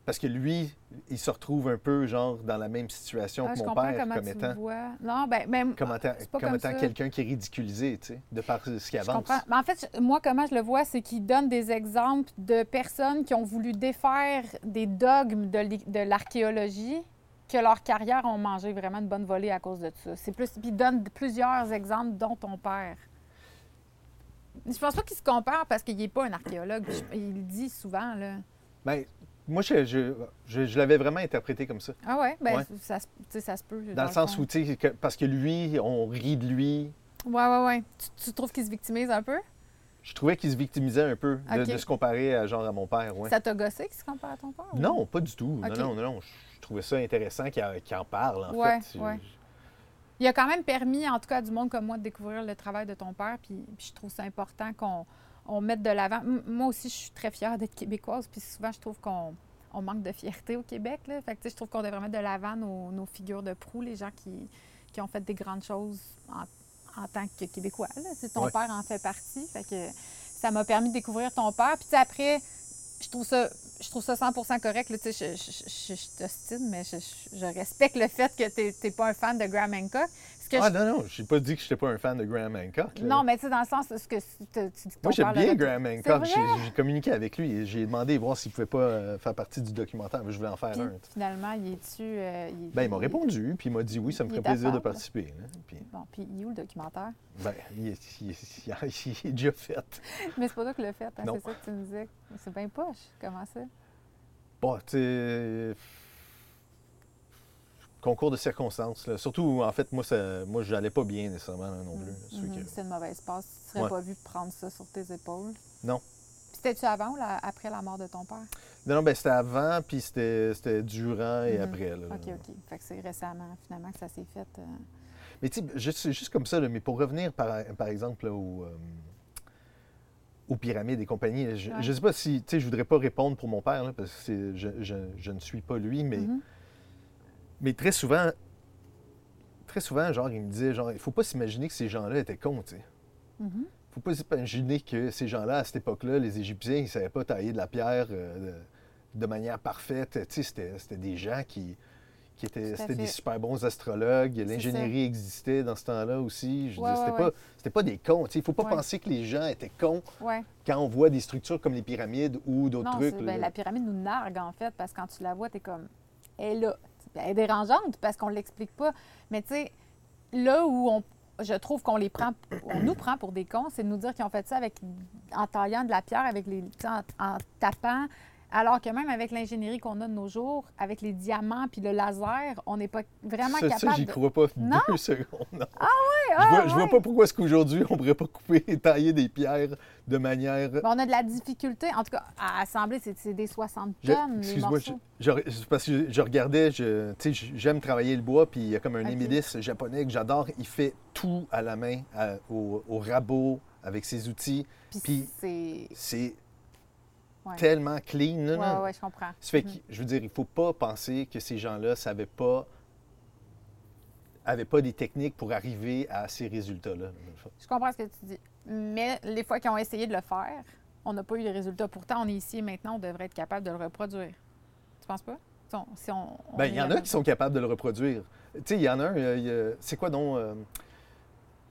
Parce que lui, il se retrouve un peu, genre, dans la même situation Ah, que mon père, comment comme tu étant, vois. Non, ben, ben comme pas comme comme étant quelqu'un qui est ridiculisé, tu sais, de par ce qui Je avance. comprends. Mais en fait, moi, comment je le vois, c'est qu'il donne des exemples de personnes qui ont voulu défaire des dogmes de l'archéologie, que leur carrière ont mangé vraiment une bonne volée à cause de ça. C'est plus, puis il donne plusieurs exemples, dont ton père. Je pense pas qu'il se compare parce qu'il n'est pas un archéologue. Je- Il le dit souvent, là. Ben, moi, je, je, je- je l'avais vraiment interprété comme ça. Ah ouais? Ben, Ouais. Ça, se- ça peut. Dans, le sens fond. où, tu sais, parce que lui, on rit de lui. Ouais, ouais, ouais. Tu, tu trouves qu'il se victimise un peu? Je trouvais qu'il se victimisait un peu de, se comparer à, genre, à mon père, ouais. Ça t'a gossé qu'il se compare à ton père? ou- Non, pas du tout. Ok. Non, non, non, non. Je trouvais ça intéressant qu'il en, parle, en Ouais, fait. ouais. Il a quand même permis, en tout cas, à du monde comme moi, de découvrir le travail de ton père. Puis, puis je trouve ça important qu'on on mette de l'avant. Moi aussi, je suis très fière d'être québécoise. Puis souvent, je trouve qu'on on manque de fierté au Québec. Là. Fait que, je trouve qu'on devrait mettre de l'avant nos, nos figures de proue, les gens qui, qui ont fait des grandes choses en, en tant que Québécois. Là. Ton Ouais. père en fait partie. Fait que ça m'a permis de découvrir ton père. Puis après, je trouve ça, je trouve ça 100% correct. Là, tu sais, je, je, je, je t'ostine, mais je respecte le fait que tu n'es pas un fan de Graham Hancock. Ce que Ah je- non, non, j'ai pas dit que j'étais pas un fan de Graham Hancock. là. non, mais tu sais, dans le sens, ce que tu, tu dis Moi, j'aime bien Graham Hancock. J'ai communiqué avec lui et j'ai demandé voir s'il pouvait pas euh, faire partie du documentaire. mais Je voulais en faire Puis, un. finalement, il est-tu. euh, il- Ben, il m'a répondu, puis il m'a dit oui, ça me ferait plaisir de participer. Puis, Bon, puis il est où le documentaire? ben, il est, il est- il est- il est déjà fait. Mais c'est pas toi qui l'as fait, hein, c'est ça que tu me disais. C'est bien poche. Comment ça? Bon, tu sais, concours de circonstances. là. Surtout, en fait, moi, ça, moi, j'allais pas bien nécessairement là, non plus. Ça fait Mhm, que- C'est une mauvaise passe. Tu serais Ouais. pas vu prendre ça sur tes épaules. Non. Puis C'était-tu avant ou la- après la mort de ton père? Non, non, ben, c'était avant, puis c'était durant et Mhm. après. là. OK, OK. Fait que c'est récemment, finalement, que ça s'est fait. euh. Mais tu sais, juste, juste comme ça, là, mais pour revenir par, par exemple là, au, euh, aux pyramides et compagnie, je, Ouais. je sais pas si, tu sais, je voudrais pas répondre pour mon père, là, parce que je, je- je ne suis pas lui, mais, Mhm. Mais très souvent, très souvent, genre, il me disait, genre, il faut pas s'imaginer que ces gens-là étaient cons, tu sais. Mhm. faut pas s'imaginer que ces gens-là, à cette époque-là, les Égyptiens, ils savaient pas tailler de la pierre euh, de, de manière parfaite. Tu sais, c'était, c'était des gens qui, qui étaient, c'était des super bons astrologues. L'ingénierie existait dans ce temps-là aussi. Je Ouais, c'était, ouais, pas, ouais. c'était pas des cons. Tu sais, il faut pas penser que les gens étaient cons quand on voit des structures comme les pyramides ou d'autres trucs. là. ben, la pyramide nous nargue, en fait, parce que quand tu la vois, tu es comme, elle est là. Elle est dérangeante parce qu'on ne l'explique pas. Mais tu sais, là où on, je trouve qu'on les prend, on nous prend pour des cons, c'est de nous dire qu'ils ont fait ça avec, en taillant de la pierre, avec les, en, en tapant. Alors que même avec l'ingénierie qu'on a de nos jours, avec les diamants puis le laser, on n'est pas vraiment ça, ça, capable j'y de... crois pas Non? deux secondes. non. Je, vois, ah, je vois ouais. pas pourquoi est-ce qu'aujourd'hui, on pourrait pas couper et tailler des pierres de manière on a de la difficulté. En tout cas, à assembler, c'est des 60 Je- tonnes, Excuse-moi, je, je- parce que je, je regardais, je, tu sais, j'aime travailler le bois, puis il y a comme un Ok. émilis japonais que j'adore. Il fait tout à la main, à- au, au rabot, avec ses outils. Puis- c'est... Ouais. tellement clean. Ouais, ouais, ouais, je comprends. Ça fait que, Mhm. je veux dire, il faut pas penser que ces gens-là savaient pas avaient pas des techniques pour arriver à ces résultats-là. Je comprends ce que tu dis. Mais les fois qu'ils ont essayé de le faire, on n'a pas eu les résultats. Pourtant, on est ici et maintenant, on devrait être capable de le reproduire. Tu penses pas? Si on- si on- on Ben, il y en a qui sont capables de le reproduire. Tu sais, il y en a un, euh, c'est quoi donc... euh,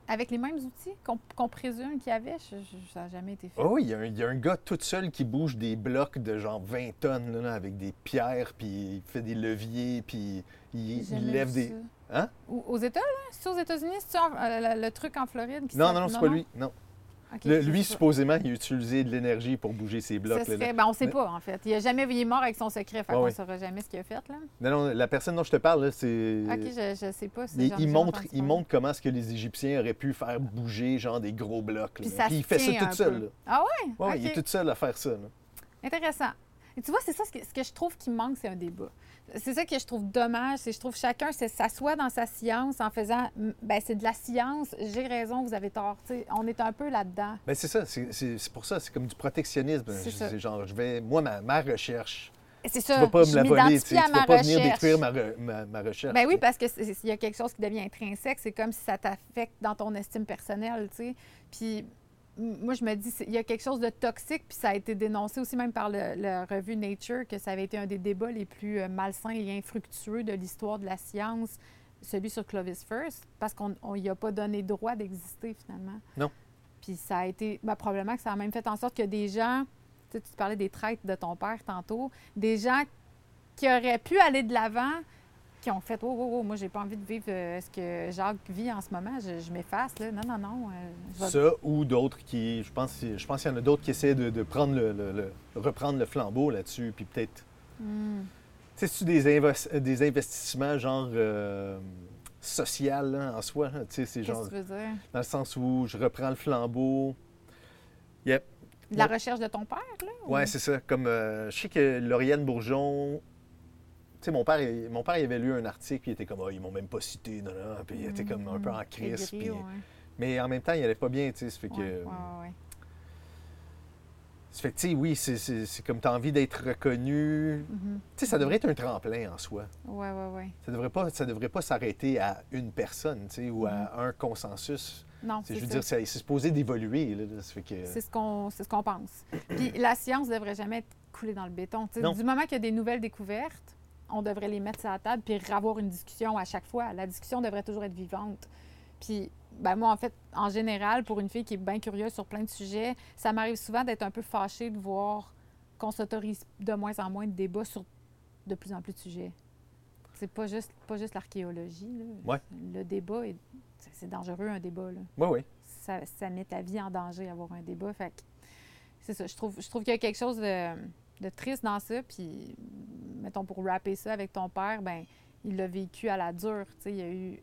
avec les mêmes outils qu'on présume qu'il y avait? Je- je- ça n'a jamais été fait. Oh oui, il y, a un- il y a un gars tout seul qui bouge des blocs de genre 20 tonnes là, là, avec des pierres, puis il fait des leviers, puis il, lève des. ça. Hein? Aux États, là? C'est aux États-Unis? C'est le, le truc en Floride? Qui Non, non, non, c'est pas lui. Non. Le- lui, supposément, il a utilisé de l'énergie pour bouger ses blocs. Là. serait- ben, on ne sait Mais- pas, en fait. Il a jamais il est mort avec son secret, fait ouais. ne saura jamais ce qu'il a fait. Là. Non, non, la personne dont je te parle, c'est. Ok, je ne sais pas. Il, montre, il montre comment est-ce que les Égyptiens auraient pu faire bouger genre des gros blocs. là. Puis ça il fait ça tout seul. là. Ah ouais? Ouais, Il est tout seul à faire ça. là. Intéressant. Et tu vois, c'est ça ce que, ce que je trouve qui manque, c'est un débat. C'est ça que je trouve dommage, c'est que je trouve chacun se- s'assoit dans sa science en faisant ben c'est de la science, j'ai raison, vous avez tort. On est un peu là-dedans. Ben, c'est ça, c'est pour ça, c'est comme du protectionnisme. C'est ça. Genre, je vais, moi, ma, ma recherche, C'est tu ça. vas pas me la voler, tu vas pas venir détruire ma, re- ma, ma recherche. Ben oui, parce que c'est- c'est- il y a quelque chose qui devient intrinsèque. C'est comme si ça t'affecte dans ton estime personnelle, tu sais. Puis moi, je me dis, il y a quelque chose de toxique, puis ça a été dénoncé aussi même par le, la revue Nature, que ça avait été un des débats les plus euh, malsains et infructueux de l'histoire de la science, celui sur Clovis First, parce qu'on lui a pas donné droit d'exister finalement. Non. Puis ça a été, ben, probablement que ça a même fait en sorte que des gens, tu sais, tu parlais des traites de ton père tantôt, des gens qui auraient pu aller de l'avant, qui ont fait Oh, oh, oh, moi, j'ai pas envie de vivre euh, ce que Jacques vit en ce moment, je, je m'efface, là. Non, non, non. euh, je vais- Ça ou d'autres qui, je pense, je pense qu'il y en a d'autres qui essaient de, de prendre le, le- le- reprendre le flambeau là-dessus, puis peut-être, Hmm. tu sais, des, des investissements genre euh, social là, en soi, hein, tu sais, c'est genre que tu veux dire? dans le sens où je reprends le flambeau. Yep. De la recherche de ton père, là? ou- Ouais, c'est ça. Comme euh, je sais que Lauriane Bourgeon, sais, mon père, il- mon père il avait lu un article, puis il était comme, Ah, ils m'ont même pas cité, non, non, puis il était comme un peu en Mhm. crise. Aigri, puis- ouais. Mais en même temps, il allait pas bien, tu sais, ça fait que. Ouais. Ça fait que, oui, c'est- comme tu as envie d'être reconnu. Mhm. Tu sais, ça devrait être un tremplin en soi. Ouais, ouais, ouais. Ça devrait pas, ça devrait pas s'arrêter à une personne, tu sais, ou à Mhm. un consensus. Non, c'est je veux ça. dire, c'est supposé d'évoluer, que. C'est ce qu'on ce qu'on pense. Puis la science devrait jamais être coulée dans le béton. Du moment qu'il y a des nouvelles découvertes, on devrait les mettre sur la table puis avoir une discussion à chaque fois. La discussion devrait toujours être vivante. Puis ben moi, en fait, en général, pour une fille qui est bien curieuse sur plein de sujets, ça m'arrive souvent d'être un peu fâchée de voir qu'on s'autorise de moins en moins de débats sur de plus en plus de sujets. C'est pas juste, pas juste l'archéologie. Ouais. Le débat, est- c'est- dangereux, un débat. Là Oui, oui. ça, ça met ta vie en danger avoir un débat. Fait que c'est ça. Je trouve, je trouve qu'il y a quelque chose de, de triste dans ça. Puis, mettons, pour rapper ça avec ton père, ben il l'a vécu à la dure. Il y a eu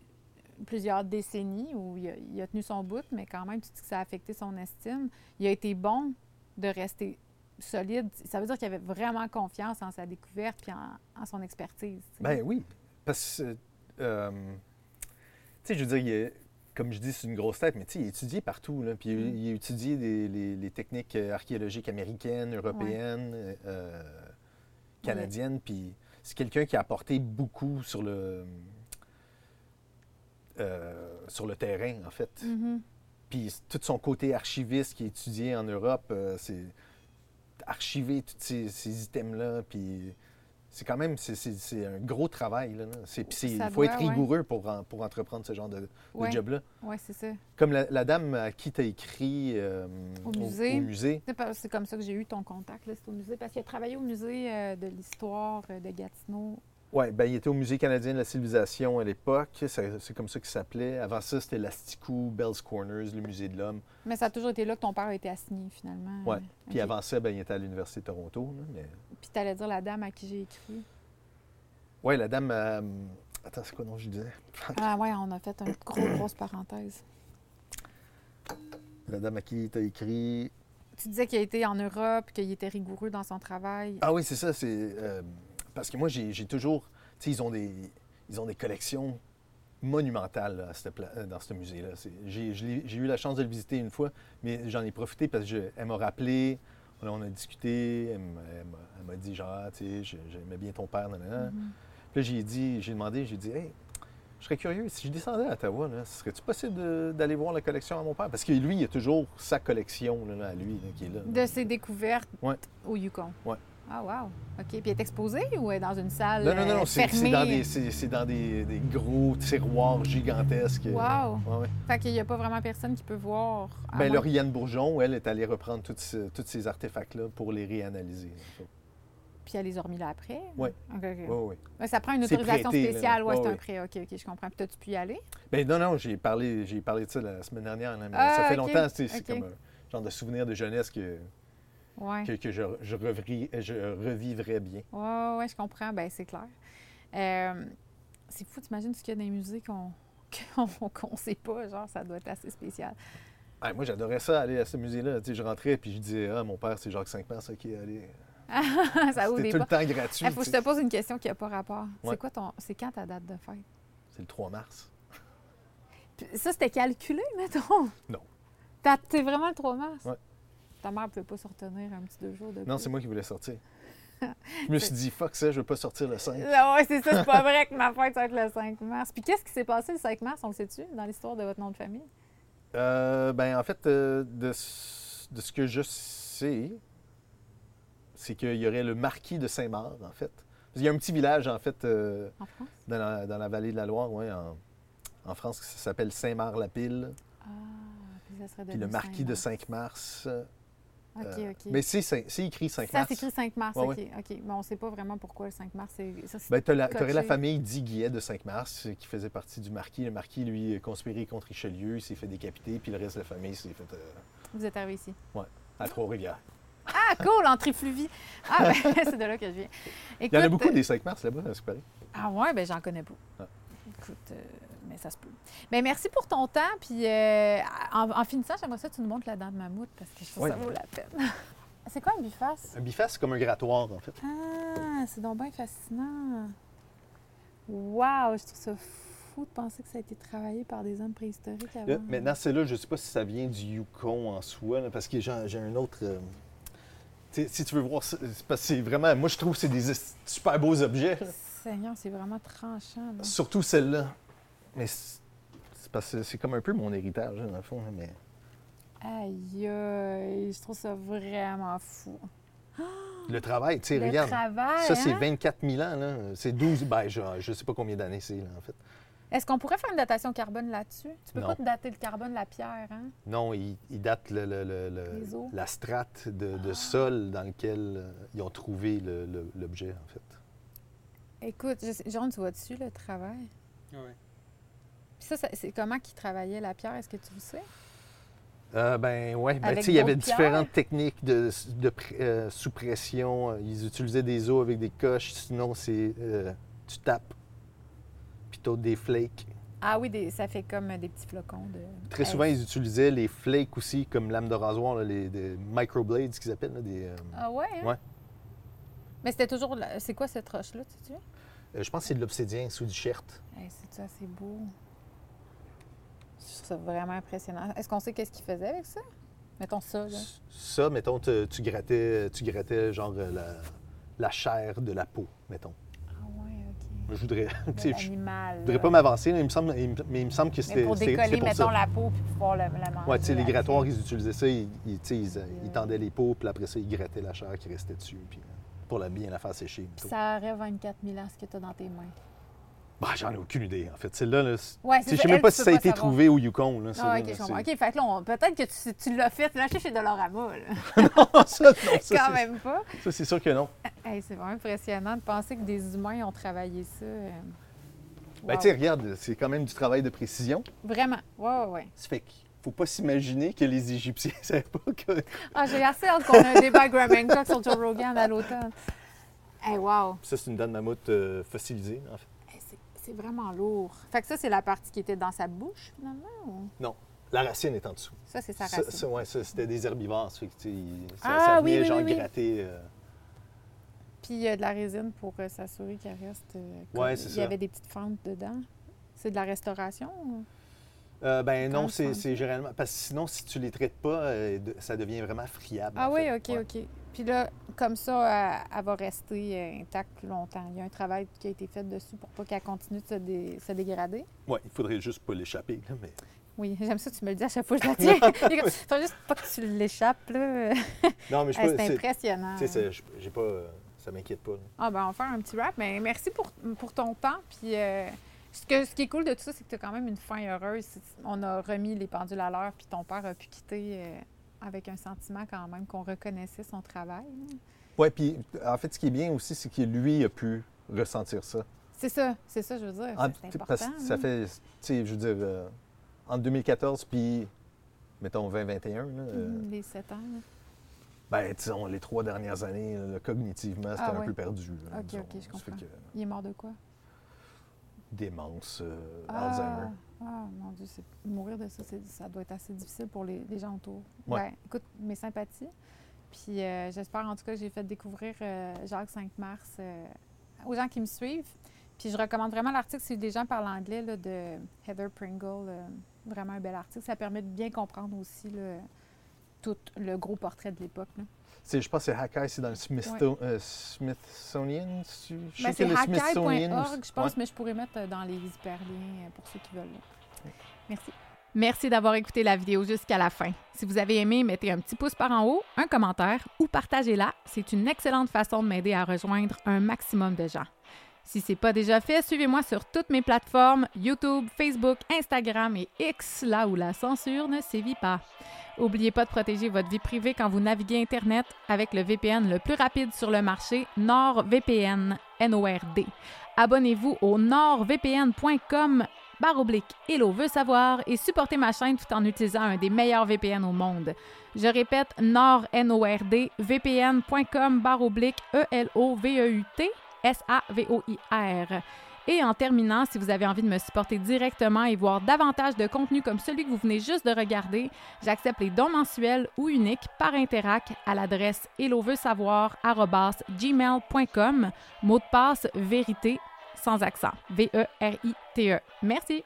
plusieurs décennies où il a, tenu son bout, mais quand même, tu dis que ça a affecté son estime. Il a été bon de rester solide. Ça veut dire qu'il avait vraiment confiance en sa découverte puis en, son expertise. tu sais. Ben oui. Parce que, euh, tu sais, je veux dire, comme je dis, c'est une grosse tête, mais tu sais, il a étudié partout. Là, puis il a- Mm. il a étudié des- les, les techniques euh, archéologiques américaines, européennes, euh, canadiennes. Puis c'est quelqu'un qui a apporté beaucoup sur le, euh, sur le terrain, en fait. Mhm. Puis tout son côté archiviste qui est étudié en Europe, euh, c'est archiver tous ces, ces items-là. Puis c'est quand même c'est- un gros travail. Là. C'est- il faut être ouais. rigoureux pour, en- pour entreprendre ce genre de, de job-là. Oui, c'est ça. Comme la, la dame à qui tu as écrit euh, Au musée. au musée. C'est comme ça que j'ai eu ton contact, là, c'est au musée, parce qu'il a travaillé au musée euh, de l'histoire euh, de Gatineau. Oui, ben, il était au Musée canadien de la civilisation à l'époque. C'est comme ça qu'il s'appelait. Avant ça, c'était l'Asticou, Bell's Corners, le musée de l'homme. Mais ça a toujours été là que ton père a été assigné, finalement. Ouais. Euh, Puis avant ça, ben, il était à l'Université de Toronto. là, mais... Puis t'allais dire la dame à qui j'ai écrit? Oui, la dame. euh, Attends, c'est quoi non je disais? Ah ouais, on a fait une gros, grosse parenthèse. La dame à qui tu as écrit? Tu disais qu'il a été en Europe, qu'il était rigoureux dans son travail. Ah oui, c'est ça. C'est euh, parce que moi, j'ai toujours. Ils ont des ils ont des collections monumentales là, à cette pla- euh, dans ce musée-là. J'ai eu la chance de le visiter une fois, mais j'en ai profité parce qu'elle m'a rappelé. on a discuté. Elle m'a- dit genre, Ah, tu sais, je- j'aimais bien ton père, nanana. Mhm. Puis j'ai dit, j'ai demandé, j'ai dit, hey, je serais curieux, si je descendais à Ottawa, serait-tu possible d'aller voir la collection à mon père? Parce que lui, il a toujours sa collection là, à lui là, qui est là. De ses découvertes Ouais. au Yukon. Ouais. Ah, wow. OK. Puis elle est exposée ou elle est dans une salle Non, non, non, euh, c'est dans, des, c'est- c'est dans des, des gros tiroirs gigantesques. Wow. Ouais, ouais. Fait qu'il n'y a pas vraiment personne qui peut voir. moins- Lauriane Bourgeon, elle, est allée reprendre tous ces artefacts-là pour les réanalyser. Puis elle les a remis là après? Ouais. OK, OK. Oui, oui. Ça prend une autorisation prêté, spéciale. Ouais, c'est un prêt. OK, OK, je comprends. Puis t'as-tu pu y aller? Ben non, non, j'ai parlé, j'ai parlé de ça la semaine dernière, là, mais Ah, ça fait ok, longtemps, c'est comme un genre de souvenir de jeunesse que, Ouais. que, que je, je, revri- je revivrais bien. Ouais, ouais, je comprends. Ben, c'est clair. Euh, c'est fou, t'imagines ce qu'il y a dans les musées qu'on qu'on sait pas. Genre, ça doit être assez spécial. Ah, moi, j'adorais ça, aller à ce musée-là. Tu sais, je rentrais puis je disais, ah, mon père, c'est Jacques Cinq-Mars, OK, allez. ça ouvre C'était des tout le temps gratuit. Il faut que je te pose une question qui n'a pas rapport. Ouais. C'est quoi ton. C'est quand ta date de fête? C'est le 3 mars. Puis ça, c'était calculé, mettons? Non. T'es vraiment le 3 mars? Ouais. Ta mère ne pouvait pas se retenir un petit deux jours de Non, c'est moi qui voulais sortir. Je me suis dit, fuck ça, je veux pas sortir le 5. Ah ouais, c'est ça, c'est pas vrai que ma fête va être le 5 mars. Puis qu'est-ce qui s'est passé le 5 mars, on le sait-tu, dans l'histoire de votre nom de famille? Euh, ben, en fait, euh, de, ce- de ce que je sais, c'est qu'il y aurait le marquis de Saint-Marc, en fait. Il y a un petit village, en fait, euh, En France? dans, la, dans la vallée de la Loire, ouais, en, en France, qui s'appelle Saint-Marc-la-Pile. Ah, puis ça serait Puis le marquis de 5 5-Mars. mars. OK, euh. Mais c'est c'est écrit 5 ça mars. s'écrit 5 mars, Ouais, OK. ouais. OK. Mais on ne sait pas vraiment pourquoi le 5 mars. c'est- ça, c'est- Ben, tu aurais la famille dit Guillet de 5 mars, euh, qui faisait partie du marquis. Le marquis, lui, a conspiré contre Richelieu, il s'est fait décapiter, puis le reste de la famille s'est fait euh, Vous êtes arrivé ici. à Trois-Rivières. Ah, cool, en trifluvie. Ah, ben, c'est de là que je viens. Il y en a Écoute, beaucoup des 5 mars là-bas, c'est pareil. Ah ouais, ben j'en connais pas. Ah. Écoute, euh, mais ça se peut. Ben merci pour ton temps. Puis euh, en, en finissant, j'aimerais ça que tu nous montres la dent de mammouth parce que je trouve que ça vaut la peine. c'est quoi un biface? Un biface, c'est comme un grattoir, en fait. Ah, c'est donc bien fascinant. Wow, je trouve ça fou de penser que ça a été travaillé par des hommes préhistoriques avant. Là, maintenant, c'est là, je ne sais pas si ça vient du Yukon en soi, là, parce que j'ai un autre. euh, si tu veux voir ça, parce que c'est vraiment. Moi, je trouve que c'est des super beaux objets. Seigneur, c'est vraiment tranchant. là. Surtout celle-là. Mais c'est parce que c'est comme un peu mon héritage, là, dans le fond. là, mais... Aïe, aïe, je trouve ça vraiment fou. Le travail, tu sais, Le regarde. travail, Ça, c'est hein? 24 000 ans. là. C'est 12. Ben, je ne sais pas combien d'années c'est, là, en fait. Est-ce qu'on pourrait faire une datation carbone là-dessus? Tu peux Non. pas te dater le carbone, la pierre, hein? Non, ils ils datent le- le- le- la strate de, de sol dans lequel euh, ils ont trouvé l'objet, en fait. Écoute, je sais- tu vois dessus le travail? Oui. Puis ça, ça- c'est comment qu'ils travaillaient la pierre? Est-ce que tu le sais? Euh, ben ouais, ben, tu il y avait différentes techniques de, euh, sous pression. Euh, Ils utilisaient des os avec des coches, sinon c'est euh, tu tapes, puis t'as des flakes. Ah oui, des- ça fait comme des petits flocons de. Très Hey. souvent, ils utilisaient les flakes aussi comme lame de rasoir, là, les des microblades qu'ils appellent, là, des, Ah ouais? hein? Ouais. Mais c'était toujours. C'est quoi cette roche-là, tu sais? je pense que c'est de l'obsidian sous du chert. Hey, c'est ça, c'est beau? Je trouve ça vraiment impressionnant. Est-ce qu'on sait qu'est-ce qu'ils faisaient avec ça? Mettons ça, là. Ça, mettons, te- tu grattais, tu grattais genre euh, la, la chair de la peau, mettons. Ah ouais, OK. Je voudrais, je voudrais pas m'avancer, mais il me semble, mais il me semble que c'était pour décoller, pour mettons, ça. la peau puis pouvoir la, la manger. Ouais, tu sais, les grattoirs, ils utilisaient ça, ils, ils, tendaient les peaux, puis après ça, ils grattaient la chair qui restait dessus, puis euh, pour la bien la faire sécher. Ça aurait 24 000 ans, ce que tu as dans tes mains. Bah, j'en ai aucune idée, en fait. Celle-là, là, Ouais, je ça. sais même pas si ça a été savoir. trouvé au Yukon. Là, Ah, ok, je c'est- comprends. OK, fait que là, on- peut-être que tu, tu l'as fait, tu l'as acheté chez Dolorama, là. non, ça, non, ça, Quand c'est- même pas. ça, c'est sûr que non. Hey, c'est vraiment impressionnant de penser que des humains ont travaillé ça. euh. Ben, tu sais, regarde, c'est quand même du travail de précision. Vraiment. Ouais, ouais, ouais. Ça fait qu'il faut pas s'imaginer que les Égyptiens ne savaient pas que... Ah, j'ai assez hâte qu'on ait un débat Graham Hancock sur Joe Rogan à l'automne. Hey, wow. Ça, c'est une de mammouth euh, fossilisée, en fait. C'est- vraiment lourd. Fait que ça, c'est la partie qui était dans sa bouche, finalement? ou- Non, la racine est en dessous. Ça, c'est sa Ça, racine. ça, ouais, ça, c'était des herbivores. Ça, ça, Ah, ça venait oui, genre oui, gratter... euh, Puis il y a de la résine pour euh, s'assurer qu'elle reste. euh, comme- Ouais, c'est Il y ça. avait des petites fentes dedans. C'est de la restauration? ou? Euh, ben Quand non, c'est c'est généralement. Parce que sinon, si tu les traites pas, euh, ça devient vraiment friable. Ah oui, fait. OK, Ouais. OK. Puis là, comme ça, elle, elle va rester intacte plus longtemps. Il y a un travail qui a été fait dessus pour pas qu'elle continue de se, dé- se dégrader. Ouais, il faudrait juste pas l'échapper. là, Mais... Oui, j'aime ça, tu me le dis à chaque fois que je la tiens. Il Faut juste pas que tu l'échappes, là. Non, mais je peux- c'est c'est- impressionnant. Tu sais, j'ai pas. Ça m'inquiète pas. là. Ah, ben, on va faire un petit rap. Mais merci pour, pour ton temps. Puis, euh, ce, que, ce qui est cool de tout ça, c'est que tu as quand même une fin heureuse. On a remis les pendules à l'heure, puis ton père a pu quitter euh, avec un sentiment quand même qu'on reconnaissait son travail. Ouais, puis en fait, ce qui est bien aussi, c'est que lui a pu ressentir ça. C'est ça, c'est ça, je veux dire. En- c'est tu- important. parce que ça fait, tu sais, je veux dire, euh, entre 2014 puis, mettons, 2021, là, euh, Mhm, Les sept ans. là. ben, disons, les trois dernières années, là, cognitivement, c'était Ah un peu perdu. là, Ok, disons. ok, je comprends. que, Il est mort de quoi? démence, euh, Ah, Alzheimer. Ah, mon Dieu, c'est- mourir de ça, c'est- ça doit être assez difficile pour les, les gens autour. Ouais. Ben, écoute, mes sympathies. Puis euh, j'espère en tout cas que j'ai fait découvrir euh, Jacques 5 mars euh, aux gens qui me suivent. Puis je recommande vraiment l'article si des gens parlent anglais là, de Heather Pringle. vraiment un bel article. Ça permet de bien comprendre aussi là, tout le gros portrait de l'époque. Je pense que c'est Hakai, c'est dans le Smithto- euh, Smithsonian. Je Ben, c'est aussi- je pense, ouais. mais je pourrais mettre euh, dans les hyperliens euh, pour ceux qui veulent. là. Merci. Merci d'avoir écouté la vidéo jusqu'à la fin. Si vous avez aimé, mettez un petit pouce par en haut, un commentaire ou partagez-la. C'est une excellente façon de m'aider à rejoindre un maximum de gens. Si ce n'est pas déjà fait, suivez-moi sur toutes mes plateformes YouTube, Facebook, Instagram et X, là où la censure ne sévit pas. N'oubliez pas de protéger votre vie privée quand vous naviguez Internet avec le VPN le plus rapide sur le marché, NordVPN, N-O-R-D. Abonnez-vous au nordvpn.com barre oblique Hello veut savoir et supportez ma chaîne tout en utilisant un des meilleurs VPN au monde. Je répète, nord, N-O-R-D, vpn.com barre oblique E-L-O-V-E-U-T S-A-V-O-I-R. Et en terminant, si vous avez envie de me supporter directement et voir davantage de contenu comme celui que vous venez juste de regarder, j'accepte les dons mensuels ou uniques par Interac à l'adresse helloveusavoir@gmail.com. Mot de passe vérité sans accent. V-E-R-I-T-E. Merci.